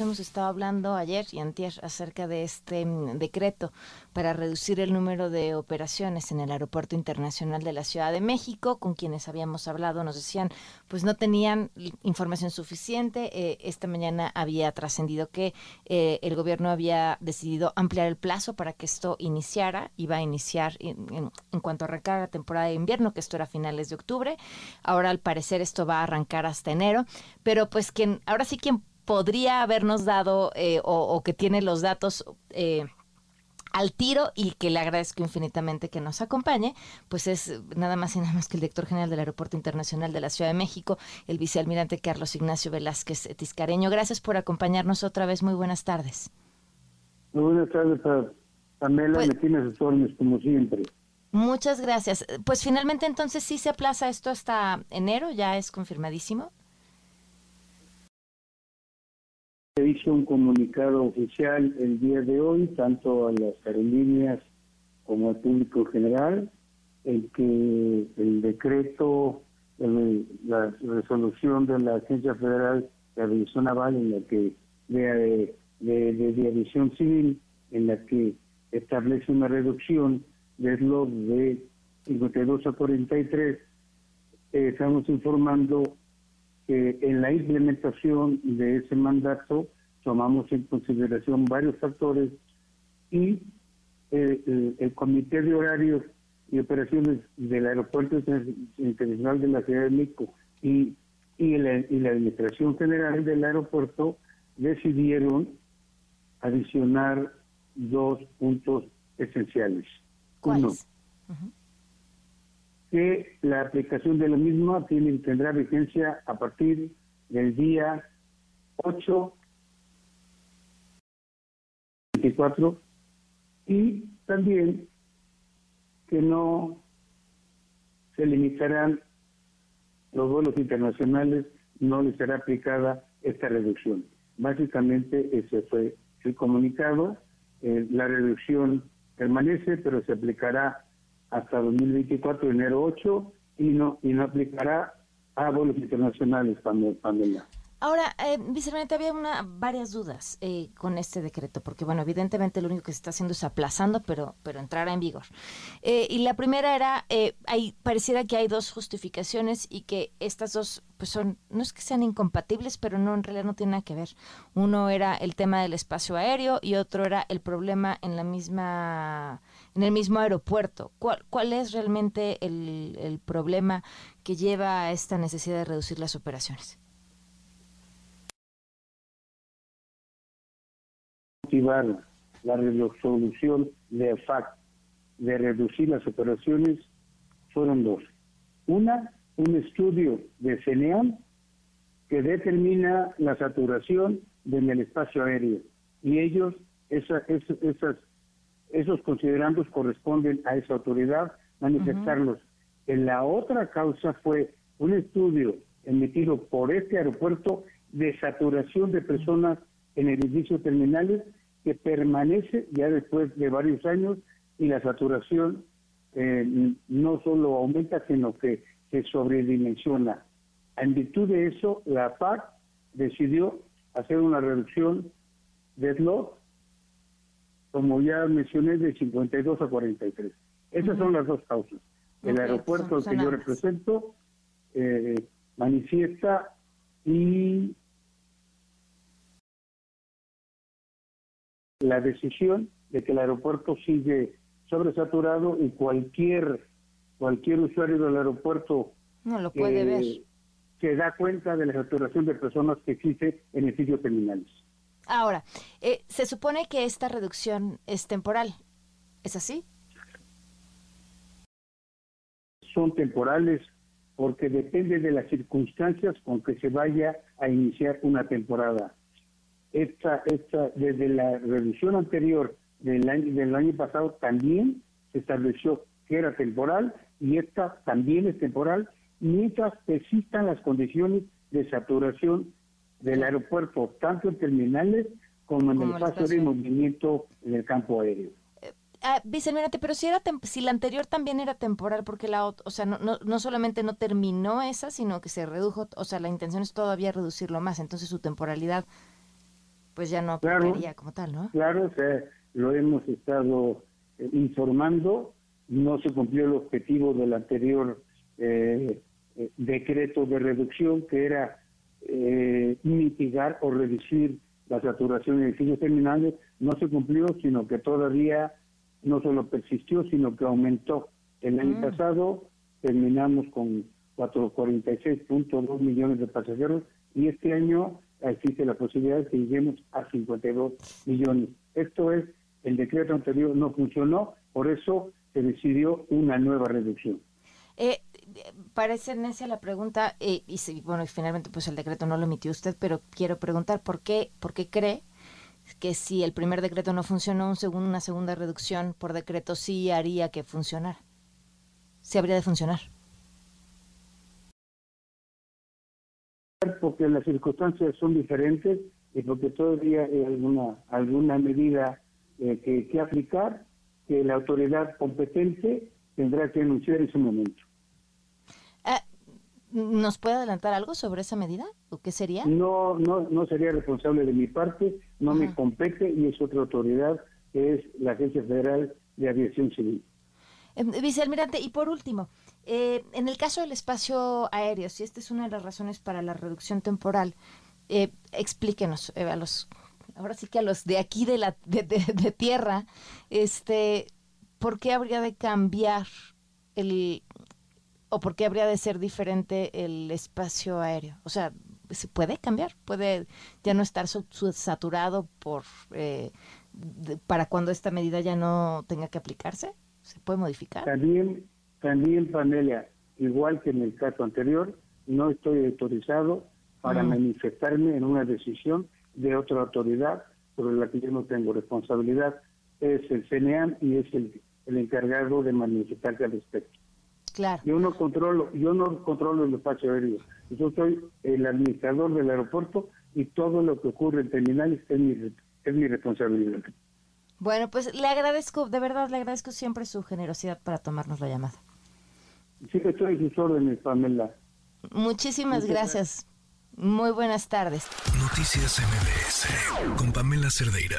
hemos estado hablando ayer y antier acerca de este mm, decreto para reducir el número de operaciones en el Aeropuerto Internacional de la Ciudad de México. Con quienes habíamos hablado nos decían, pues no tenían información suficiente. Eh, esta mañana había trascendido que eh, el gobierno había decidido ampliar el plazo para que esto iniciara. Iba a iniciar en, cuanto arrancara la temporada de invierno, que esto era a finales de octubre. Ahora al parecer esto va a arrancar hasta enero. Pero pues quien, ahora sí quien podría habernos dado eh, o, que tiene los datos eh, al tiro y que le agradezco infinitamente que nos acompañe, pues es nada más y nada más que el director general del Aeropuerto Internacional de la Ciudad de México, el vicealmirante Carlos Ignacio Velázquez Tiscareño. Gracias por acompañarnos otra vez. Muy buenas tardes. Muy buenas tardes, Pamela. Pues, me tienes como siempre. Muchas gracias. Pues finalmente entonces sí se aplaza esto hasta enero, ya es confirmadísimo. Se hizo un comunicado oficial el día de hoy, tanto a las aerolíneas como al público general, en que el decreto, la resolución de la Agencia Federal de Aviación Naval, en la que de, de, de, aviación civil, en la que establece una reducción de slot de 52 a 43, eh, estamos informando en la implementación de ese mandato tomamos en consideración varios factores y eh, el, Comité de Horarios y Operaciones del Aeropuerto Internacional de la Ciudad de México y, y la Administración General del Aeropuerto decidieron adicionar dos puntos esenciales. Uno, que la aplicación de la misma tiene, tendrá vigencia a partir del día 8 24 y también que no se limitarán los vuelos internacionales, no les será aplicada esta reducción. Básicamente ese fue el comunicado. Eh, la reducción permanece, pero se aplicará hasta 2024, enero 8, y no, y no aplicará a vuelos internacionales, pandemia. Ahora, eh, vicepresidente, había una, varias dudas eh, con este decreto, porque, bueno, evidentemente lo único que se está haciendo es aplazando, pero, pero entrará en vigor. Eh, y la primera era, eh, hay, pareciera que hay dos justificaciones y que estas dos, pues son, no es que sean incompatibles, pero no, en realidad no tienen nada que ver. Uno era el tema del espacio aéreo y otro era el problema en la misma, en el mismo aeropuerto. ¿Cuál, cuál es realmente el, el problema que lleva a esta necesidad de reducir las operaciones? la resolución de FAC de reducir las operaciones fueron dos. Una, un estudio de CENEAM que determina la saturación en el espacio aéreo y ellos, esa, esas, esos considerandos corresponden a esa autoridad manifestarlos. En la otra causa fue un estudio emitido por este aeropuerto de saturación de personas en edificios terminales que permanece ya después de varios años y la saturación eh, no solo aumenta, sino que se sobredimensiona. En virtud de eso, la PAC decidió hacer una reducción de slot, como ya mencioné, de 52 a 43. Esas son las dos causas. El aeropuerto que yo represento eh, manifiesta y la decisión de que el aeropuerto sigue sobresaturado y cualquier cualquier usuario del aeropuerto no lo puede ver se da cuenta de la saturación de personas que existe en el sitio terminales. Ahora, eh, se supone que esta reducción es temporal, ¿es así? Son temporales porque depende de las circunstancias con que se vaya a iniciar una temporada esta, esta, desde la reducción anterior del año, del año pasado también se estableció que era temporal y esta también es temporal mientras persistan las condiciones de saturación del aeropuerto, tanto en terminales como en el paso de movimiento en el campo aéreo. ah, vicealmirante, pero si era si la anterior también era temporal, porque la o sea, no, no, no, solamente no terminó esa, sino que se redujo, o sea, la intención es todavía reducirlo más, entonces su temporalidad pues ya no claro, como tal, ¿no? Claro, o sea, lo hemos estado eh, informando, no se cumplió el objetivo del anterior eh, eh, decreto de reducción, que era mitigar o reducir la saturación de edificios terminales, no se cumplió, sino que todavía no solo persistió, sino que aumentó. El año mm. pasado terminamos con 46.2 millones de pasajeros y este año existe la posibilidad de que lleguemos a 52 millones. Esto es, el decreto anterior no funcionó, por eso se decidió una nueva reducción. Eh, parece necia la pregunta, eh, y bueno, finalmente pues el decreto no lo emitió usted, pero quiero preguntar por qué, por qué cree que si el primer decreto no funcionó, un segundo, una segunda reducción por decreto sí haría que funcionara. Sí habría de funcionar. Porque las circunstancias son diferentes y porque todavía hay alguna, alguna medida eh, que, que aplicar que la autoridad competente tendrá que anunciar en su momento. ¿Nos puede adelantar algo sobre esa medida? ¿O qué sería? No, no, no sería responsable de mi parte, no me compete y es otra autoridad que es la Agencia Federal de Aviación Civil. Eh, vicealmirante, y por último, eh, en el caso del espacio aéreo, si esta es una de las razones para la reducción temporal, eh, explíquenos eh, a los, ahora sí que a los de aquí de la de, de tierra, este, ¿por qué habría de cambiar el o por qué habría de ser diferente el espacio aéreo? O sea, ¿se puede cambiar? ¿Puede ya no estar saturado por eh, para cuando esta medida ya no tenga que aplicarse? ¿Se puede modificar? También, también, Panelia, igual que en el caso anterior, no estoy autorizado para mm. manifestarme en una decisión de otra autoridad sobre la que yo no tengo responsabilidad. Es el CNEAM y es el, el encargado de manifestarse al respecto. Yo no controlo, yo no controlo el espacio aéreo. Yo soy el administrador del aeropuerto y todo lo que ocurre en terminales es mi, es mi responsabilidad. Bueno, pues le agradezco, de verdad le agradezco siempre su generosidad para tomarnos la llamada. Sí, estoy en sus órdenes, Pamela. Muchísimas gracias. Muy buenas tardes. Noticias MBS con Pamela Cerdeira.